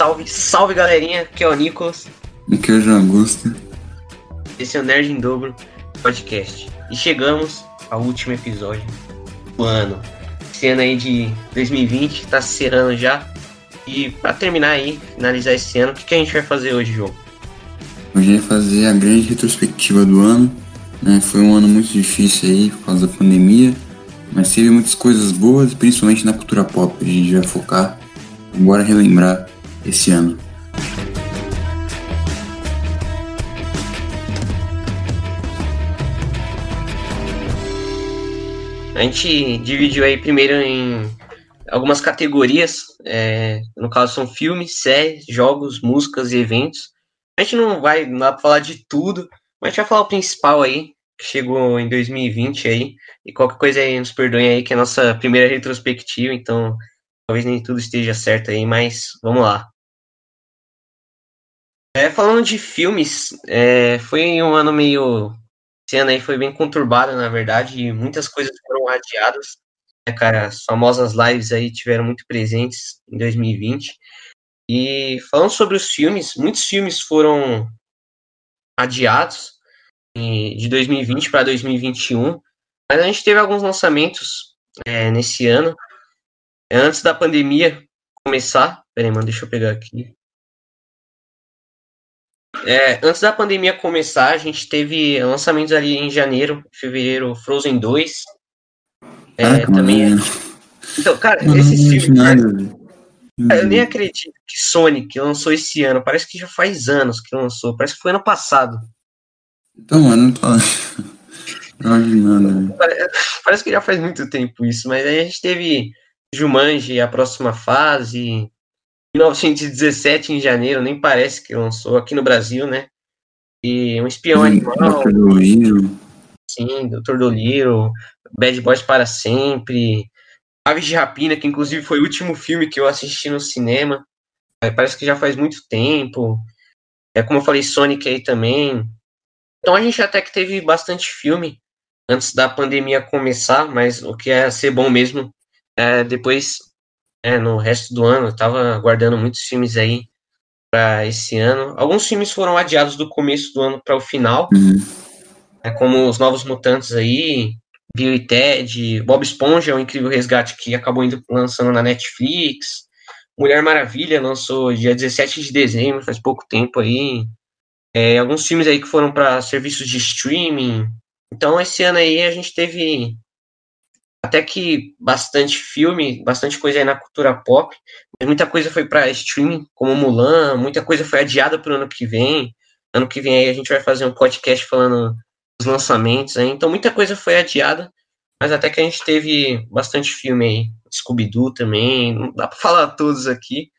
Salve, salve galerinha, aqui é o Nicolas. Aqui é o João Augusto. Esse é o Nerd em Dobro Podcast. E chegamos ao último episódio do ano. Esse ano aí de 2020, tá se cerrando já. E para terminar aí, finalizar esse ano, o que, que a gente vai fazer hoje, João? Hoje vai fazer a grande retrospectiva do ano. Né? Foi um ano muito difícil aí por causa da pandemia, mas teve muitas coisas boas, principalmente na cultura pop. A gente vai focar, bora relembrar esse ano. A gente dividiu aí primeiro em algumas categorias, é, no caso são filmes, séries, jogos, músicas e eventos. A gente não vai lá falar de tudo, mas a gente vai falar o principal aí, que chegou em 2020 aí, e qualquer coisa aí nos perdoem aí, que é a nossa primeira retrospectiva, então talvez nem tudo esteja certo aí, mas vamos lá. É, falando de filmes, é, foi um ano meio. Esse ano aí foi bem conturbado, na verdade, e muitas coisas foram adiadas. Né, cara, as famosas lives aí tiveram muito presentes em 2020. E falando sobre os filmes, muitos filmes foram adiados de 2020 para 2021, mas a gente teve alguns lançamentos é, nesse ano. Antes da pandemia começar, peraí, mano, deixa eu pegar aqui. É, antes da pandemia começar, a gente teve lançamentos ali em janeiro, fevereiro, Frozen 2. É, Ah, também. mano, Então, cara, não esses filmes. nada, cara, eu nem acredito que Sonic lançou esse ano. Parece que já faz anos que lançou. Parece que foi ano passado. Então, mano, não tô. Não velho. Pare- Parece que já faz muito tempo isso. Mas aí a gente teve Jumanji, a próxima fase. 1917 em janeiro, nem parece que lançou aqui no Brasil, né? E um espião animal. Dr. Dolittle. Sim, Doutor Dolittle, Bad Boys para sempre, Aves de Rapina, que inclusive foi o último filme que eu assisti no cinema. É, parece que já faz muito tempo. É como eu falei, Sonic aí também. Então a gente até que teve bastante filme antes da pandemia começar, mas o que é ser bom mesmo é depois, é, no resto do ano, eu tava aguardando muitos filmes aí para esse ano. Alguns filmes foram adiados do começo do ano para o final, Uhum. é como os Novos Mutantes aí, Bill e Ted, Bob Esponja, o Incrível Resgate, que acabou indo lançando na Netflix. Mulher Maravilha lançou dia 17 de dezembro, faz pouco tempo aí. É, alguns filmes aí que foram para serviços de streaming. Então, esse ano aí a gente teve até que bastante filme, bastante coisa aí na cultura pop, mas muita coisa foi para streaming, como Mulan, muita coisa foi adiada para o ano que vem. Ano que vem aí a gente vai fazer um podcast falando os lançamentos aí. Então muita coisa foi adiada, mas até que a gente teve bastante filme aí. Scooby-Doo também, não dá pra falar todos aqui,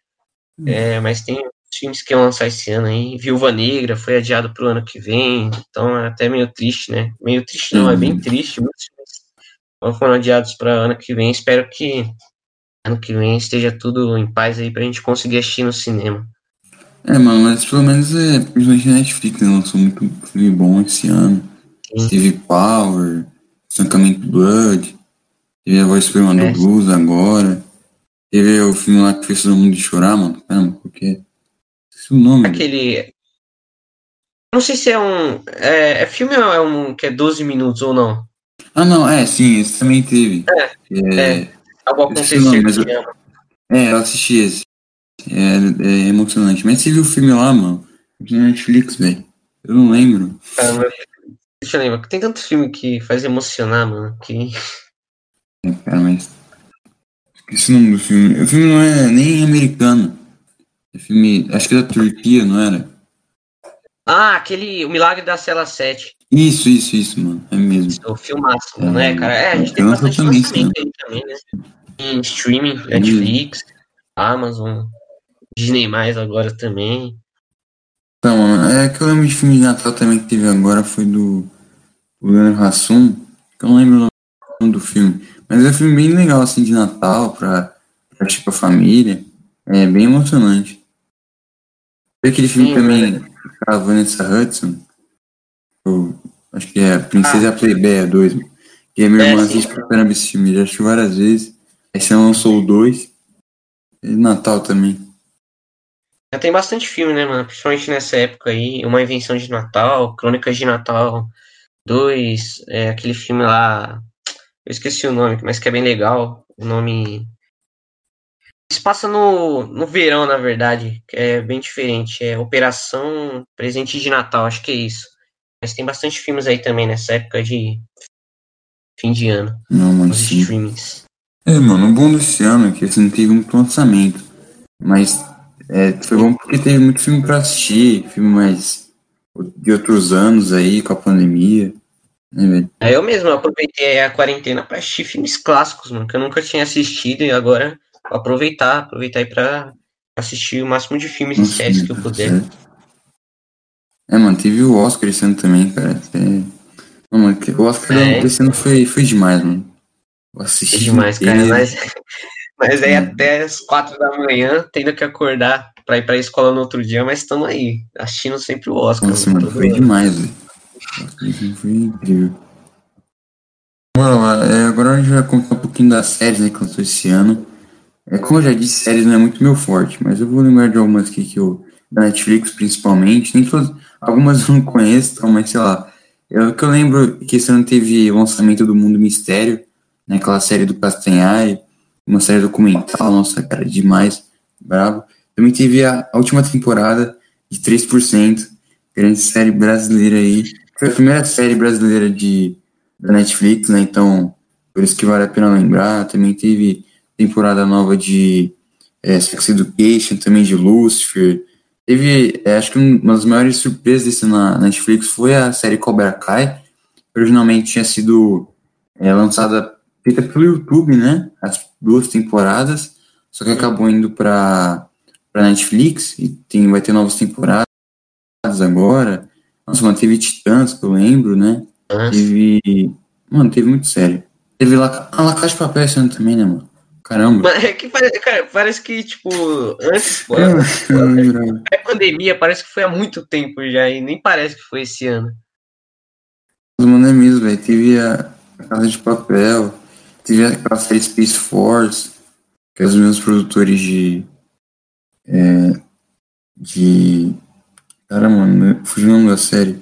é, mas tem filmes que iam lançar esse ano aí. Viúva Negra foi adiado pro ano que vem, então é até meio triste, né? Meio triste não, é bem triste. Muitos filmes foram adiados para ano que vem. Espero que ano que vem esteja tudo em paz aí pra gente conseguir assistir no cinema. É, mano, mas pelo menos é. Principalmente a Netflix né, lançou muito filme bom esse ano. Sim. Teve Power, Estancamento Blood, teve a Voz Suprema do É. Blues agora. Teve o filme lá que fez todo mundo chorar, mano. Caramba, porque. Esqueci o nome. Aquele. Não sei se é um. É, é filme ou é um que é 12 minutos ou não? Ah, não, é, sim, esse também teve. É, É, Algo Eu esqueci o acontecer nome, que mas eu- é, eu assisti esse. É, é emocionante. Mas você viu o filme lá, mano? Na Netflix, velho. Eu não lembro. Caramba, Deixa eu lembrar, tem tanto filme que faz emocionar, mano. Que... É, cara, mas. Esqueci o nome do filme. O filme não é nem americano. É filme. Acho que é da Turquia, não era? Ah, aquele. O Milagre da Cela 7. Isso, isso, isso, mano. É mesmo. O filmaço, Hum, né, cara? É, a gente tem bastante também, lançamento aí também, né? Em streaming, Netflix, Amazon, Disney mais agora também. Então, mano, é que eu lembro de filme de Natal também que teve agora, foi do, do Leandro Hassum, que eu não lembro o nome do filme. Mas é um filme bem legal, assim, de Natal, pra, pra tipo, a família. É bem emocionante. Tem aquele filme Sim, também com a Vanessa Hudson, eu acho que é Princesa Plebeia 2, mano, que minha É, irmã sim. assiste pra caramba esse filme, já assistiu várias vezes. Aí você lançou o 2, e Natal também. Já tem bastante filme, né, mano? Principalmente nessa época aí. Uma Invenção de Natal, Crônicas de Natal 2, é, aquele filme lá. Eu esqueci o nome, mas que é bem legal. O nome. Se passa no, no verão, na verdade, que é bem diferente. É Operação Presente de Natal, acho que é isso. Mas tem bastante filmes aí também nessa época de fim de ano. Não, mano, sim. streamings. É, mano, o bom desse ano é que assim, não teve muito lançamento. Mas é, foi bom porque teve muito filme pra assistir, filme mais de outros anos aí, com a pandemia. Né, é, eu mesmo aproveitei a quarentena pra assistir filmes clássicos, mano, que eu nunca tinha assistido e agora vou aproveitar, aproveitar aí pra assistir o máximo de filmes Nossa, e séries que eu puder. É, mano, teve o Oscar esse ano também, cara. É... Não, mano, o Oscar é. esse ano foi, foi demais, mano. Eu assisti. Foi demais, cara, mas, mas aí até as quatro da manhã, tendo que acordar pra ir pra escola no outro dia, mas estamos aí, assistindo sempre o Oscar. Nossa, mano, foi ano. demais, velho. Foi incrível. Mano, é, agora a gente vai contar um pouquinho das séries né, que lançou esse ano. É, como eu já disse, séries não é muito meu forte, mas eu vou lembrar de algumas aqui que eu. Da Netflix principalmente. Nem todas, algumas eu não conheço, então, mas sei lá. Eu, que eu lembro que esse ano teve o lançamento do Mundo Mistério, né, aquela série do Castanhari, uma série documental, nossa, cara, demais, bravo. Também teve a, a última temporada de 3%, grande série brasileira aí. Foi a primeira série brasileira de, da Netflix, né? Então, por isso que vale a pena lembrar. Também teve temporada nova de é, Sex Education, também de Lucifer. Teve, é, acho que uma das maiores surpresas desse na Netflix foi a série Cobra Kai. Originalmente tinha sido é, lançada, feita pelo YouTube, né? As duas temporadas. Só que acabou indo para para Netflix e tem, vai ter novas temporadas agora. Nossa, mano, teve Titãs, que eu lembro, né? Nossa. Teve. Mano, teve muito sério. Teve lá a La Casa de Papel esse ano também, né, mano? Caramba. Mas é que parece, cara, parece que, tipo, antes. Pô, é, pandemia, parece que foi há muito tempo já, e nem parece que foi esse ano. Mano, é mesmo, velho. Teve a, a Casa de Papel, teve aquela série Space Force, que é os meus produtores de é, de. Cara, mano, fugiu o nome da série.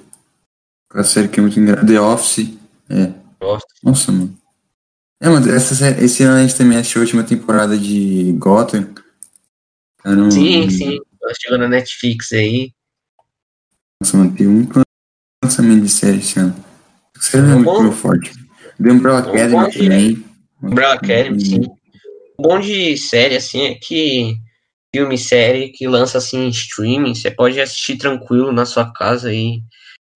Aquela série que é muito engraçada. The Office. É. Nossa, mano. É, mano, essa esse ano a gente também assistiu a última temporada de Gotham. Sim, sim. Chegou na Netflix aí. Nossa, mano, tem um lançamento de série esse ano. Série é muito forte. The Umbrella Academy também. Umbrella Academy, sim. O bom de série, assim, é que filme, série que lança assim em streaming, você pode assistir tranquilo na sua casa aí.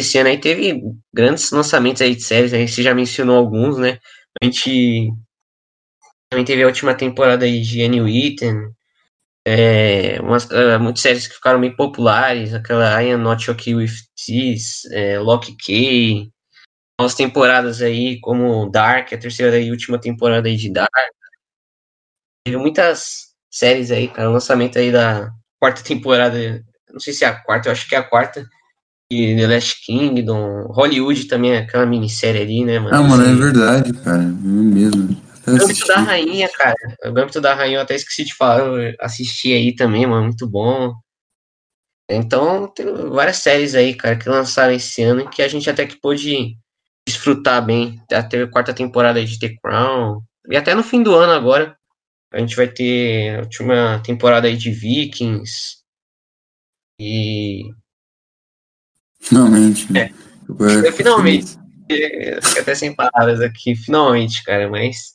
Esse ano aí teve grandes lançamentos aí de séries, aí você já mencionou alguns, né? A gente também teve a última temporada aí de Annie Witten, é, umas, uh, muitas séries que ficaram meio populares, aquela I Am Not Okay With This, é, Lock K, umas temporadas aí como Dark, a terceira e última temporada aí de Dark. Teve muitas séries aí, cara. O lançamento aí da quarta temporada. Não sei se é a quarta, eu acho que é a quarta. E The Last Kingdom. Hollywood também é aquela minissérie ali, né, mano? Ah, mano, é verdade, cara. É mesmo. O Gambito da Rainha, cara. O Gambito da Rainha eu até esqueci de falar. Eu assisti aí também, mano. Muito bom. Então, tem várias séries aí, cara, que lançaram esse ano que a gente até que pôde desfrutar bem. Até a quarta temporada de The Crown. E até no fim do ano agora. A gente vai ter a última temporada aí de Vikings. E. Finalmente, né? É, finalmente. Fiquei até sem palavras aqui, finalmente, cara, mas.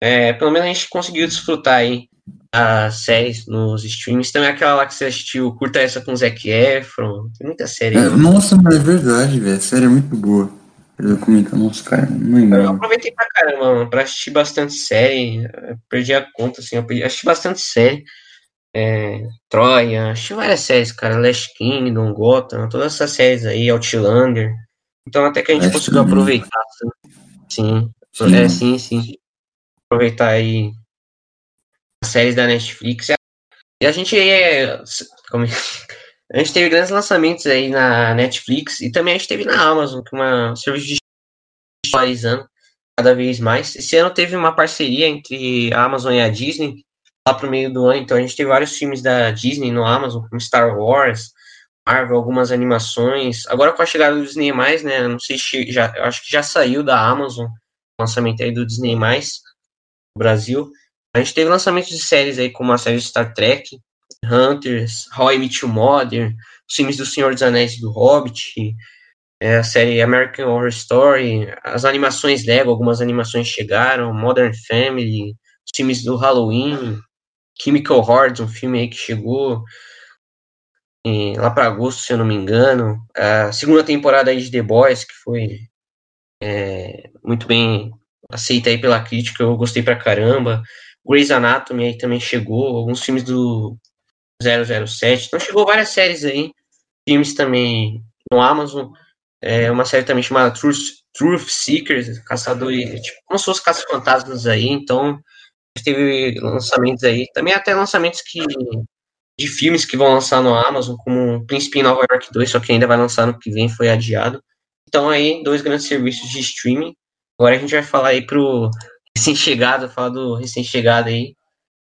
É, pelo menos a gente conseguiu desfrutar aí as séries nos streams. Também aquela lá que você assistiu, curta essa com o Zac Efron. Tem muita série. É, nossa, mas é verdade, velho. A série é muito boa. Documento, nossa, cara, não lembro. Eu aproveitei pra caramba, mano, pra assistir bastante série. perdi a conta, assim, eu perdi, assisti bastante série. É, Troia, assisti várias séries, cara. Last Kingdom, Gotham, todas essas séries aí, Outlander. Então até que a gente Last conseguiu aproveitar, assim. sim. sim. É, sim, sim. Aproveitar aí as séries da Netflix. E a gente é. Como, é a gente teve grandes lançamentos aí na Netflix e também a gente teve na Amazon, que é uma serviço de atualizando cada vez mais. Esse ano teve uma parceria entre a Amazon e a Disney, lá pro meio do ano. Então a gente tem vários filmes da Disney no Amazon, como Star Wars, Marvel, algumas animações. Agora com a chegada do Disney+, né, não sei se já, acho que já saiu da Amazon, o lançamento aí do Disney+, no Brasil. A gente teve lançamentos de séries aí, como a série Star Trek, Hunters, How I Met Your Mother, os filmes do Senhor dos Anéis e do Hobbit, é, a série American Horror Story, as animações Lego, algumas animações chegaram, Modern Family, os filmes do Halloween, Chemical Hearts, um filme aí que chegou e, lá para agosto, se eu não me engano. A segunda temporada aí de The Boys, que foi é, muito bem aceita aí pela crítica, eu gostei pra caramba. Grey's Anatomy aí também chegou, alguns filmes do 007. Então chegou várias séries aí, filmes também no Amazon. É uma série também chamada Truth, Truth Seekers, caçador, tipo, como se fosse caça-fantasmas aí, então teve lançamentos aí, também até lançamentos que de filmes que vão lançar no Amazon, como Príncipe em Nova York 2, só que ainda vai lançar no que vem, foi adiado. Então aí, dois grandes serviços de streaming. Agora a gente vai falar aí pro recém-chegado, falar do recém-chegado aí,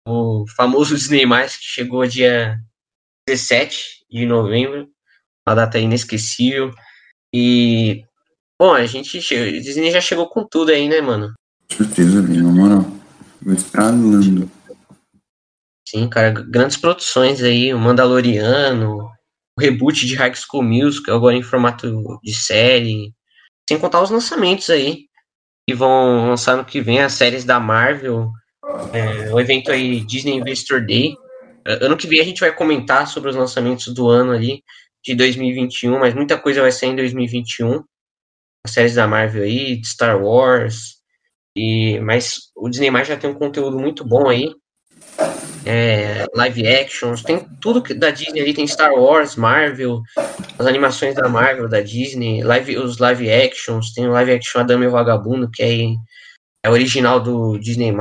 o famoso Disney+, que chegou dia 17 de novembro, uma data inesquecível. E, bom, a gente, Disney já chegou com tudo aí, né, mano? Certeza, na moral. Estralando. Sim, cara, grandes produções aí, o Mandaloriano, o reboot de High School Musical, agora em formato de série, sem contar os lançamentos aí, que vão lançar no que vem, as séries da Marvel, é, o evento aí Disney Investor Day. Ano que vem a gente vai comentar sobre os lançamentos do ano ali, de 2021, mas muita coisa vai sair em 2021. As séries da Marvel aí, de Star Wars, e, mas o Disney já tem um conteúdo muito bom aí. É, live actions, tem tudo que, da Disney ali, tem Star Wars, Marvel, as animações da Marvel, da Disney, live, os live actions, tem o live action Adame e o Vagabundo, que é, é original do Disney+,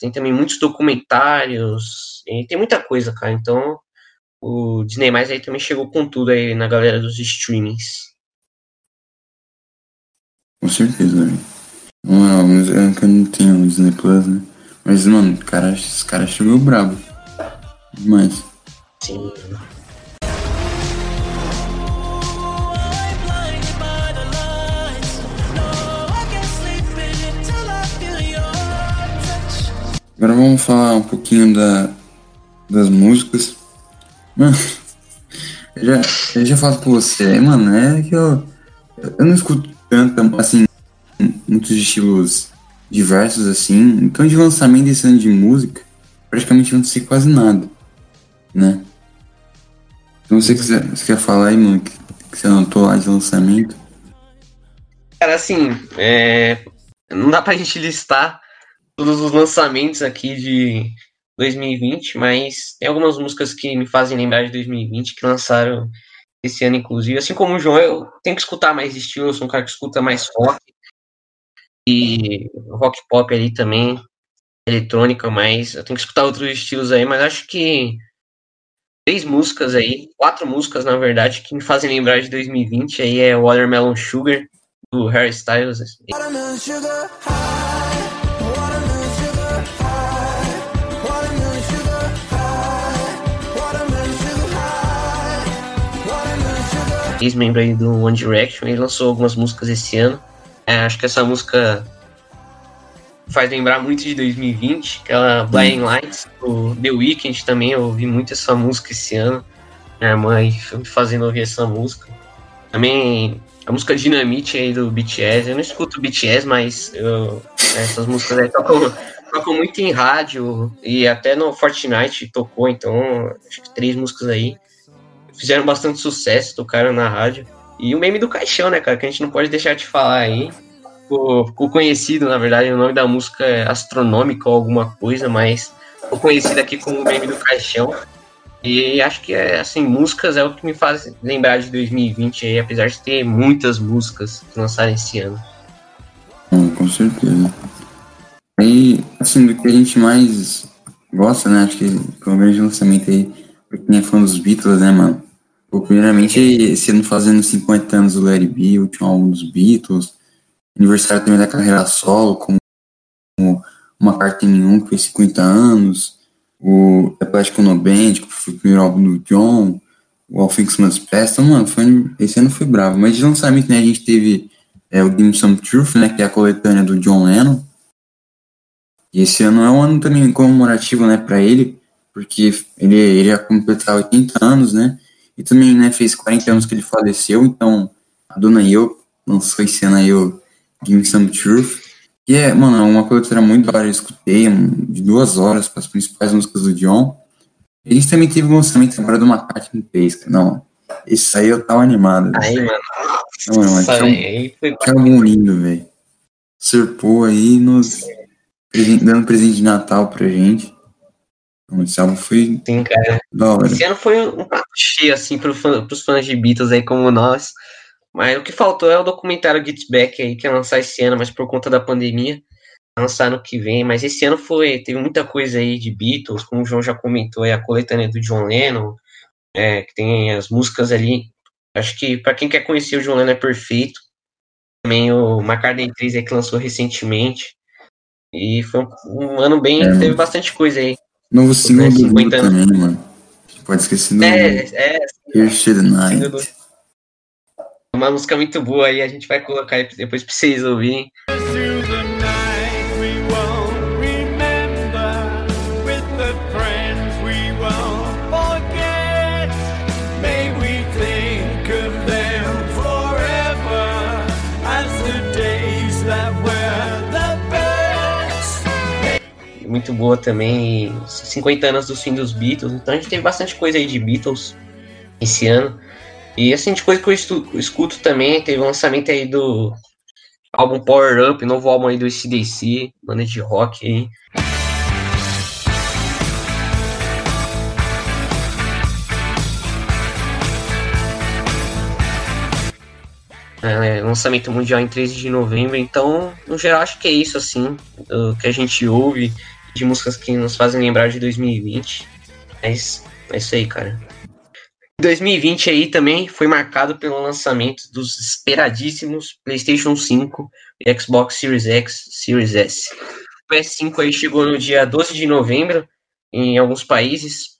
tem também muitos documentários, tem muita coisa, cara, então o Disney+, aí também chegou com tudo aí na galera dos streamings. Com certeza, né? Não, mas é que eu não tenho o Disney Plus, né? Mas, mano, cara, esse cara chegou brabo. Demais. Sim. Agora vamos falar um pouquinho da, das músicas. Mano, eu já, eu já falo com você, mano, é que eu, eu não escuto tanto, assim, muitos estilos diversos assim. Então de lançamento desse ano de música, praticamente não sei quase nada, né? Então você, quiser, você quer falar aí, mano, que, que você anotou lá de lançamento? Cara, assim, é, não dá pra gente listar todos os lançamentos aqui de 2020, mas tem algumas músicas que me fazem lembrar de 2020 que lançaram esse ano, inclusive. Assim como o João, eu tenho que escutar mais estilo, eu sou um cara que escuta mais rock, e rock pop ali também, eletrônica, mas eu tenho que escutar outros estilos aí, mas acho que três músicas aí, quatro músicas na verdade, que me fazem lembrar de 2020 aí é Watermelon Sugar, do Harry Styles. Ex-membro aí do One Direction, ele lançou algumas músicas esse ano. É, acho que essa música faz lembrar muito de 2020, aquela Blind Lights, o The Weeknd também, eu ouvi muito essa música esse ano. Minha mãe foi me fazendo ouvir essa música. Também a música Dynamite aí do BTS, eu não escuto BTS, mas eu, essas músicas aí tocam, tocam muito em rádio e até no Fortnite tocou, então acho que três músicas aí fizeram bastante sucesso, tocaram na rádio. E o meme do caixão, né, cara? Que a gente não pode deixar de falar aí. Ficou, ficou conhecido, na verdade, o nome da música é Astronômica ou alguma coisa, mas ficou conhecido aqui como o meme do caixão. E acho que, é, assim, músicas é o que me faz lembrar de 2020 aí, apesar de ter muitas músicas que lançaram esse ano. Com certeza. E, assim, do que a gente mais gosta, né? Acho que foi um grande lançamento aí, pra quem é fã dos Beatles, né, mano? Pô, primeiramente, esse ano fazendo 50 anos do Larry B, o último álbum dos Beatles, aniversário também da carreira solo, como uma carta em nenhum, que fez 50 anos, o Plástico No Band, que foi o primeiro álbum do John, o All Things Must Pass. Então, mano, foi, esse ano foi bravo. Mas de lançamento, né, a gente teve é, o Game Some Truth, né, que é a coletânea do John Lennon. E esse ano é um ano também comemorativo, né, pra ele, porque ele, ele ia completar 80 anos, né, e também, né, fez 40 anos que ele faleceu, então a dona Yo lançou esse ano aí o Give Me Some Truth, que é, mano, uma coisa que era muito da hora, eu escutei, de duas horas para as principais músicas do John. E a gente também teve um lançamento agora do McCartney 3, não, isso aí eu tava animado. Aí, mano, não, mano, que, que álbum lindo, velho. Surpou aí nos dando presente de Natal pra gente. Esse álbum foi. Sim, cara. Hora. Esse ano foi um papo cheio, assim, pro fã, pros fãs de Beatles aí como nós. Mas o que faltou é o documentário Get Back aí, que ia lançar esse ano, mas por conta da pandemia, lançar no que vem. Mas esse ano foi, teve muita coisa aí de Beatles, como o João já comentou, é a coletânea do John Lennon, é, que tem as músicas ali. Acho que para quem quer conhecer o John Lennon é perfeito. Também o McCartney 3 aí que lançou recentemente. E foi um, um ano bem. É, teve bastante coisa aí. Novo single do Lula também, mano. Pode esquecer do É, é. To the Night. Uma música muito boa aí, a gente vai colocar depois pra vocês ouvirem. Muito boa também. 50 anos do fim dos Beatles. Então a gente teve bastante coisa aí de Beatles esse ano. E assim, de coisa que eu escuto, escuto também, teve o lançamento aí do álbum Power Up, novo álbum aí do CDC, banda de rock aí. É, lançamento mundial em 13 de novembro, então, no geral, acho que é isso, assim, o que a gente ouve de músicas que nos fazem lembrar de 2020. Mas é isso aí, cara. 2020 aí também foi marcado pelo lançamento dos esperadíssimos PlayStation 5 e Xbox Series X, Series S. O PS5 aí chegou no dia 12 de novembro em alguns países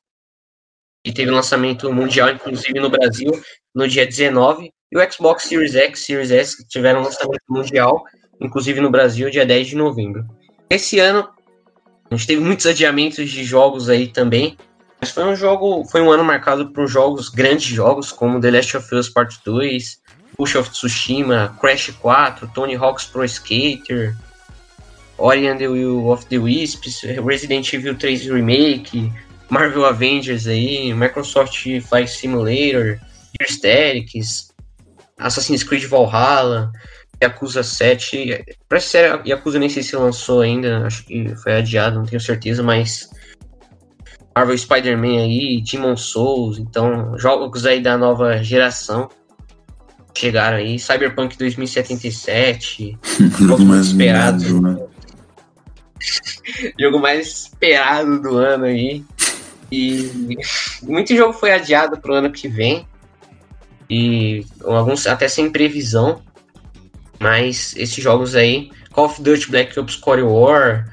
e teve lançamento mundial, inclusive no Brasil, no dia 19. E o Xbox Series X, Series S tiveram lançamento mundial, inclusive no Brasil, dia 10 de novembro. Esse ano a gente teve muitos adiamentos de jogos aí também. Mas foi um jogo, foi um ano marcado por jogos, grandes jogos, como The Last of Us Part 2, Push of Tsushima, Crash 4, Tony Hawk's Pro Skater, Ori and the Will of the Wisps, Resident Evil 3 Remake, Marvel Avengers aí, Microsoft Flight Simulator, Gears Assassin's Creed Valhalla, Yakuza 7. Parece ser Yakuza nem sei se lançou ainda, acho que foi adiado, não tenho certeza, mas. Marvel Spider-Man aí, Demon Souls, então, jogos aí da nova geração chegaram aí. Cyberpunk 2077, jogo mais esperado. Né? jogo mais esperado do ano aí. E muito jogo foi adiado pro ano que vem. E alguns até sem previsão. Mas esses jogos aí, Call of Duty Black Ops Cold War,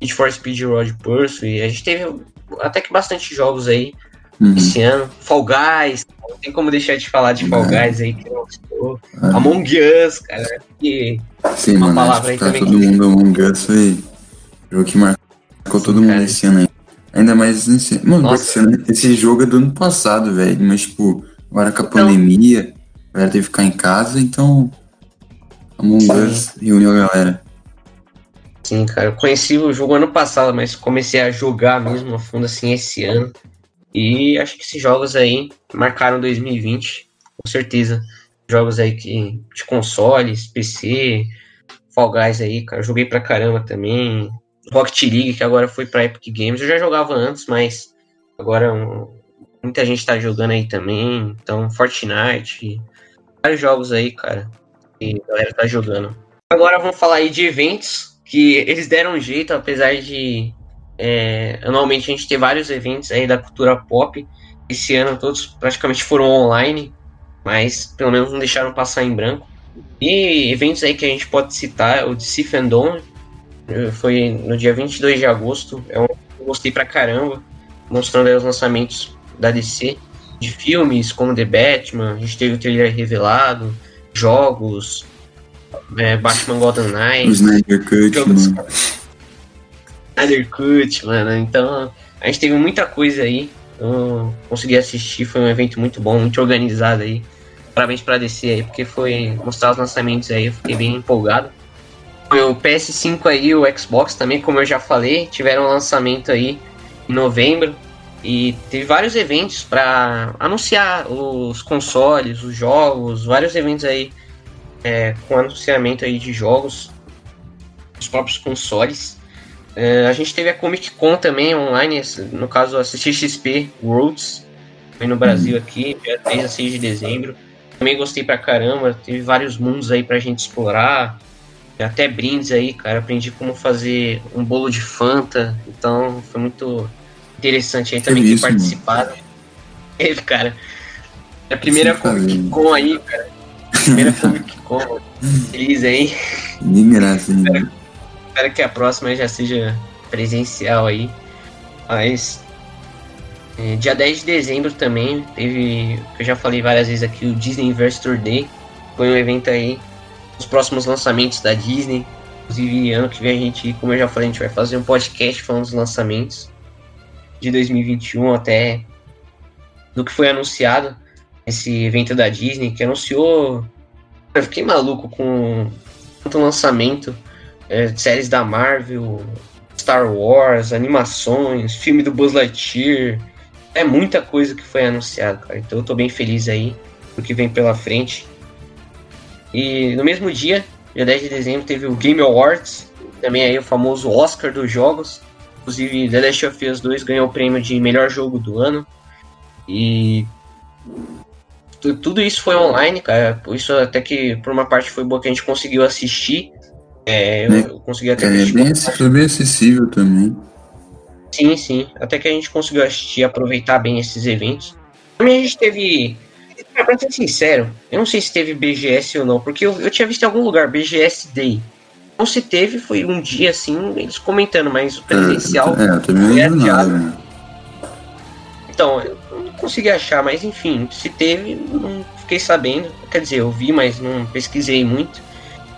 Need for Speed Road Pursuit, a gente teve até que bastante jogos aí uhum. esse ano. Fall Guys, não tem como deixar de falar de Fall é. Guys aí que lançou. É. Among Us, cara, que Sim, uma mano, palavra aí tá também. Todo que... mundo Among Us foi jogo que marcou todo mundo cara. esse ano aí. Ainda mais nesse. Mano, esse, ano, esse jogo é do ano passado, velho. Mas, tipo, agora com a então, pandemia, a galera teve que ficar em casa, então Among Us reuniu a galera. Sim, cara. Eu conheci o jogo ano passado, mas comecei a jogar mesmo a fundo assim esse ano. E acho que esses jogos aí marcaram 2020, com certeza. Jogos aí que, de consoles, PC, Fall Guys aí, cara. Joguei pra caramba também. Rocket League, que agora foi pra Epic Games. Eu já jogava antes, mas agora um, muita gente tá jogando aí também. Então, Fortnite. Vários jogos aí, cara que a galera tá jogando. Agora vamos falar aí de eventos que eles deram um jeito, apesar de é, anualmente a gente ter vários eventos aí da cultura pop. Esse ano todos praticamente foram online, mas pelo menos não deixaram passar em branco. E eventos aí que a gente pode citar, o DC Fandom, foi no dia 22 de agosto, é um eu gostei pra caramba, mostrando aí os lançamentos da DC, de filmes como The Batman, a gente teve o trailer revelado, jogos, é, Batman Gotham Knight. O Snyder Cut, mano. Snyder Cut, mano. Então, a gente teve muita coisa aí. Eu consegui assistir, foi um evento muito bom, muito organizado aí. Parabéns pra DC aí, porque foi mostrar os lançamentos aí, eu fiquei bem empolgado. O PS5 aí e o Xbox também, como eu já falei, tiveram um lançamento aí em novembro. E teve vários eventos para anunciar os consoles, os jogos, vários eventos aí é, com anunciamento aí de jogos, os próprios consoles. É, a gente teve a Comic Con também online, no caso a CXP Worlds, foi no Brasil aqui, dia 3 a 6 de dezembro. Também gostei pra caramba, teve vários mundos aí pra gente explorar, até brindes aí, cara. Aprendi como fazer um bolo de Fanta, então foi muito interessante aí também ter participado. Ele, cara. É a primeira Comic Con aí, cara. Primeira Comic Con. Feliz aí. De graça, né? Espero, espero que a próxima já seja presencial aí. Mas. É, dia 10 de dezembro também teve, eu já falei várias vezes aqui, o Disney Investor Day. Foi um evento aí, os próximos lançamentos da Disney. Inclusive, ano que vem a gente, como eu já falei, a gente vai fazer um podcast falando dos lançamentos de 2021 até do que foi anunciado esse evento da Disney, que anunciou. Eu fiquei maluco com tanto lançamento, é, séries da Marvel, Star Wars, animações, filme do Buzz Lightyear. É muita coisa que foi anunciado, cara. Então eu tô bem feliz aí do que vem pela frente. E no mesmo dia, dia 10 de dezembro, teve o Game Awards, também aí o famoso Oscar dos jogos. Inclusive, The Last of Us 2 ganhou o prêmio de melhor jogo do ano. E tudo isso foi online, cara. Isso até que por uma parte foi boa que a gente conseguiu assistir. É, eu, eu consegui até é, bem, foi bem acessível também. Sim, sim. Até que a gente conseguiu assistir aproveitar bem esses eventos. Também a gente teve. Pra ser sincero, eu não sei se teve BGS ou não, porque eu, eu tinha visto em algum lugar BGS Day. Não se teve, foi um dia assim, eles comentando, mas o presencial. É, também lembro nada? Então, eu não consegui achar, mas enfim, se teve, não fiquei sabendo. Quer dizer, eu vi, mas não pesquisei muito.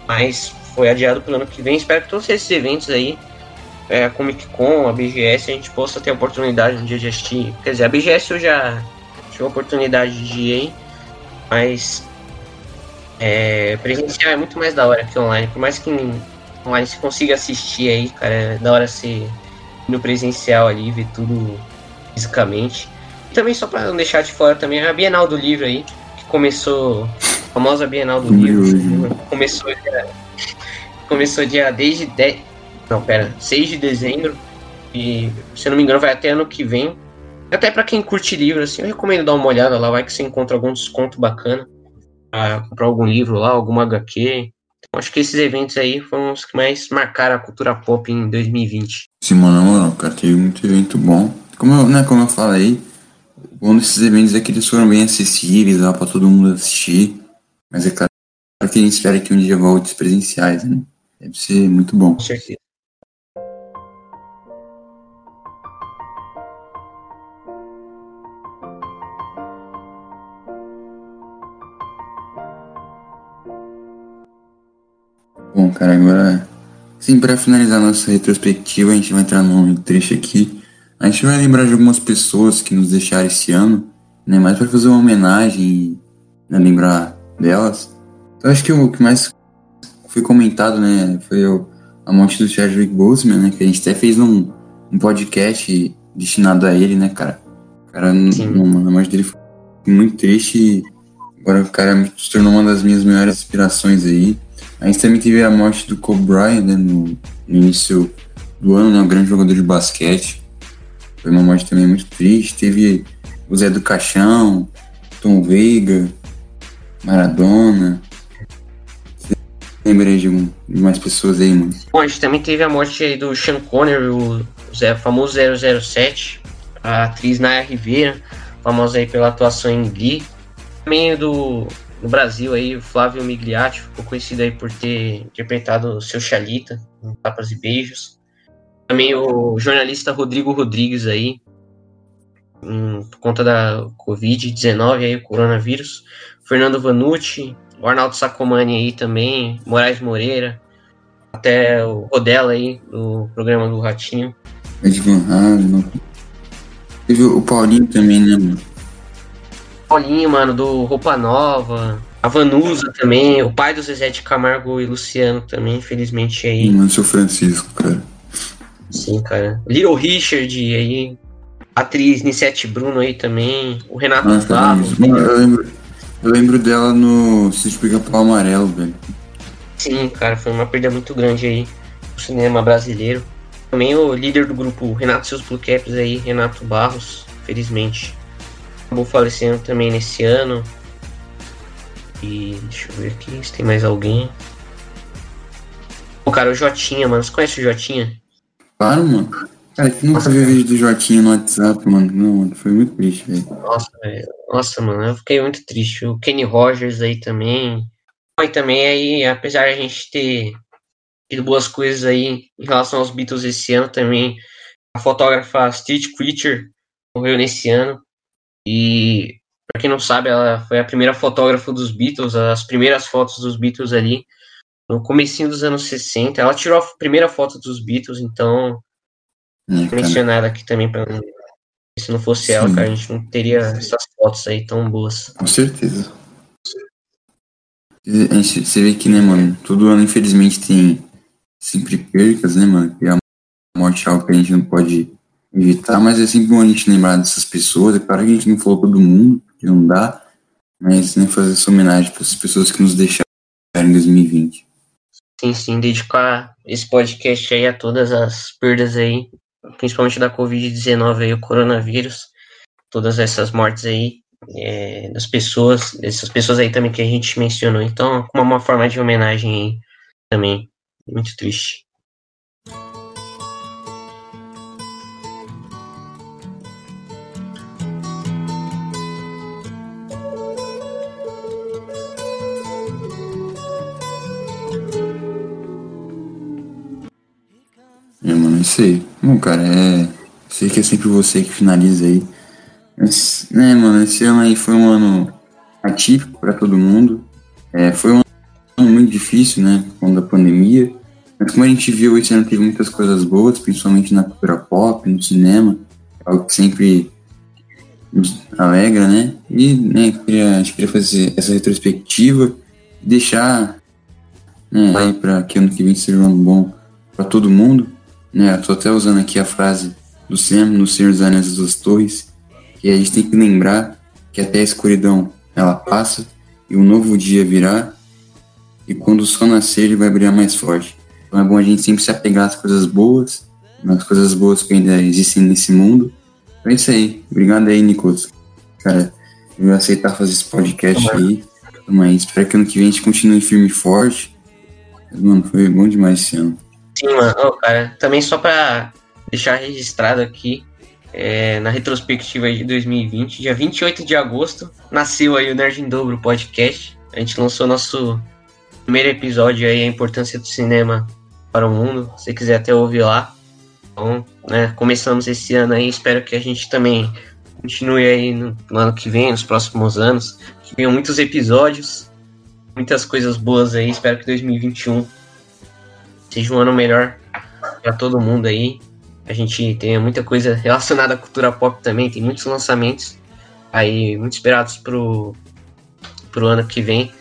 Mas foi adiado pro ano que vem. Espero que todos esses eventos aí, é, a Comic Con, a BGS, a gente possa ter a oportunidade um dia de assistir. Quer dizer, a BGS eu já tive a oportunidade de ir aí, mas é, presencial é muito mais da hora que online. Por mais que online se consiga assistir aí, cara, é da hora se no presencial ali, ver tudo fisicamente. E também só para não deixar de fora também a Bienal do Livro aí, que começou, a famosa Bienal do Livro, começou dia, começou dia desde 10, não, pera, 6 de dezembro e se eu não me engano vai até ano que vem. Até para quem curte livro assim, eu recomendo dar uma olhada lá, vai que você encontra algum desconto bacana comprar algum livro lá, alguma HQ. Então, acho que esses eventos aí foram os que mais marcaram a cultura pop em 2020. Sim, mano, cara, teve muito evento bom. Como eu, né, como eu falei, um desses eventos é que eles foram bem acessíveis lá para todo mundo assistir. Mas é claro que a gente espera que um dia volte presenciais, né? Deve ser muito bom. Com certeza. Agora, sim, para finalizar nossa retrospectiva, a gente vai entrar num trecho aqui. A gente vai lembrar de algumas pessoas que nos deixaram esse ano, né? Mais para fazer uma homenagem e né, lembrar delas. Então, acho que o que mais foi comentado, né, foi o, a morte do Chadwick Boseman, né? Que a gente até fez um, um podcast destinado a ele, né, cara? O cara, não, a morte dele foi muito triste e agora o cara se tornou uma das minhas maiores inspirações aí. A gente também teve a morte do Kobe Bryant né, no, no início do ano, né, um grande jogador de basquete. Foi uma morte também muito triste. Teve o Zé do Caixão, Tom Veiga, Maradona. Lembrei de, de mais pessoas aí, mano. Bom, a gente também teve a morte do Sean Connery, o Zé, famoso 007, a atriz Naya Rivera, famosa aí pela atuação em Glee. Também do no Brasil aí, o Flávio Migliatti ficou conhecido aí por ter interpretado o seu Chalita em Tapas e Beijos. Também o jornalista Rodrigo Rodrigues aí, por conta da Covid-19 aí, o coronavírus. Fernando Vanucci, o Arnaldo Sacomani aí também, Moraes Moreira, até o Rodela aí, do programa do Ratinho. Ed Van Halen. Teve o Paulinho também, né, mano? Paulinho, mano, do Roupa Nova. A Vanusa também, o pai do Zezé de Camargo e Luciano também, infelizmente aí. Mano, seu Francisco, cara. Sim, cara. Little Richard aí. Atriz Nissete Bruno aí também. O Renato Nossa, Barros. mano, eu lembro, eu lembro dela no Se Pica Pau Amarelo, velho. Sim, cara, foi uma perda muito grande aí no cinema brasileiro. Também o líder do grupo Renato Seus Blue Caps aí, Renato Barros, felizmente. Acabou falecendo também nesse ano. E deixa eu ver aqui se tem mais alguém. O cara, o Jotinha, mano. Você conhece o Jotinha? Claro, mano. Cara, que nunca viu vídeo do Jotinha no WhatsApp, mano. Não, mano, foi muito triste, velho. Nossa, velho. Nossa, mano, eu fiquei muito triste. O Kenny Rogers aí também. E também aí, apesar de a gente ter tido boas coisas aí em relação aos Beatles esse ano também, a fotógrafa Street Creature morreu nesse ano. E pra quem não sabe, ela foi a primeira fotógrafa dos Beatles, as primeiras fotos dos Beatles ali no comecinho dos anos 60. Ela tirou a primeira foto dos Beatles, então cara. mencionar aqui também para se não fosse ela, Sim. cara, a gente não teria essas fotos aí tão boas. Com certeza. A gente- Você vê que, né, mano, todo ano, infelizmente, tem sempre percas, né, mano? E a morte é algo que a gente não pode evitar, mas é sempre bom a gente lembrar dessas pessoas. É claro que a gente não falou todo mundo, porque não dá, mas né, fazer essa homenagem para essas pessoas que nos deixaram em 2020. Sim, sim, dedicar esse podcast aí a todas as perdas aí, principalmente da Covid-19 aí, o coronavírus, todas essas mortes aí, é, das pessoas, dessas pessoas aí também que a gente mencionou. Então, como uma forma de homenagem aí também, muito triste. É, mano, é isso aí. Bom, cara, é. Sei que é sempre você que finaliza aí. Mas, né, mano, esse ano aí foi um ano atípico pra todo mundo. É, foi um ano muito difícil, né, por conta da pandemia. Mas como a gente viu, esse ano teve muitas coisas boas, principalmente na cultura pop, no cinema. Algo que sempre nos alegra, né? E, né, queria, a gente queria fazer essa retrospectiva deixar, né, aí pra que ano que vem seja um ano bom pra todo mundo né, eu tô até usando aqui a frase do Sam no Senhor dos Anéis das Torres, que a gente tem que lembrar que até a escuridão ela passa e um novo dia virá, e quando o sol nascer ele vai brilhar mais forte. Então é bom a gente sempre se apegar às coisas boas, nas coisas boas que ainda existem nesse mundo. Então é isso aí. Obrigado aí, Nicolas. Cara, eu vou aceitar fazer esse podcast aí. Mas espero que ano que vem a gente continue firme e forte. Mano, foi bom demais esse ano. Sim, mano. Ô, cara, também só pra deixar registrado aqui, é, na retrospectiva de 2020, dia 28 de agosto, nasceu aí o Nerd em Dobro podcast. A gente lançou nosso primeiro episódio aí, a importância do cinema para o mundo. Se você quiser até ouvir lá. Então, né, começamos esse ano aí, espero que a gente também continue aí no, no ano que vem, nos próximos anos. Que venham muitos episódios, muitas coisas boas aí. Espero que 2021 seja um ano melhor para todo mundo aí. A gente tenha muita coisa relacionada à cultura pop também, tem muitos lançamentos aí muito esperados pro, pro ano que vem.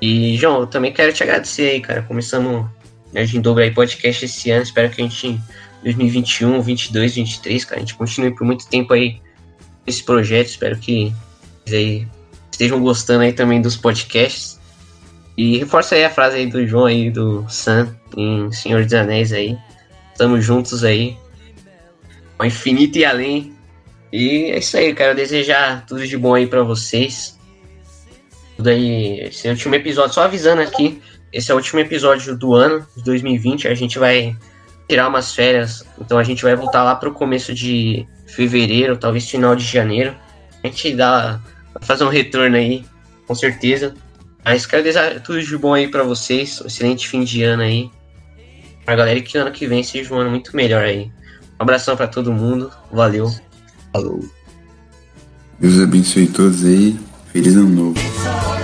E, João, eu também quero te agradecer aí, cara. Começamos Nerd em Dobro aí podcast esse ano. Espero que a gente, em 2021, 22, 23, cara, a gente continue por muito tempo aí esse projeto. Espero que aí estejam gostando aí também dos podcasts. E reforça aí a frase aí do João aí, do Sam, em Senhor dos Anéis aí. Estamos juntos aí. Ao infinito e além. E é isso aí, quero desejar tudo de bom aí pra vocês. Tudo aí, esse é o último episódio, só avisando aqui, esse é o último episódio do ano, de 2020. A gente vai tirar umas férias, então a gente vai voltar lá pro começo de fevereiro, talvez final de janeiro. A gente dá, fazer um retorno aí, com certeza. Mas quero desejar tudo de bom aí pra vocês. Um excelente fim de ano aí. pra galera que ano que vem seja um ano muito melhor aí. Um abração para todo mundo, valeu. Falou. Deus abençoe todos aí. Feliz ano novo.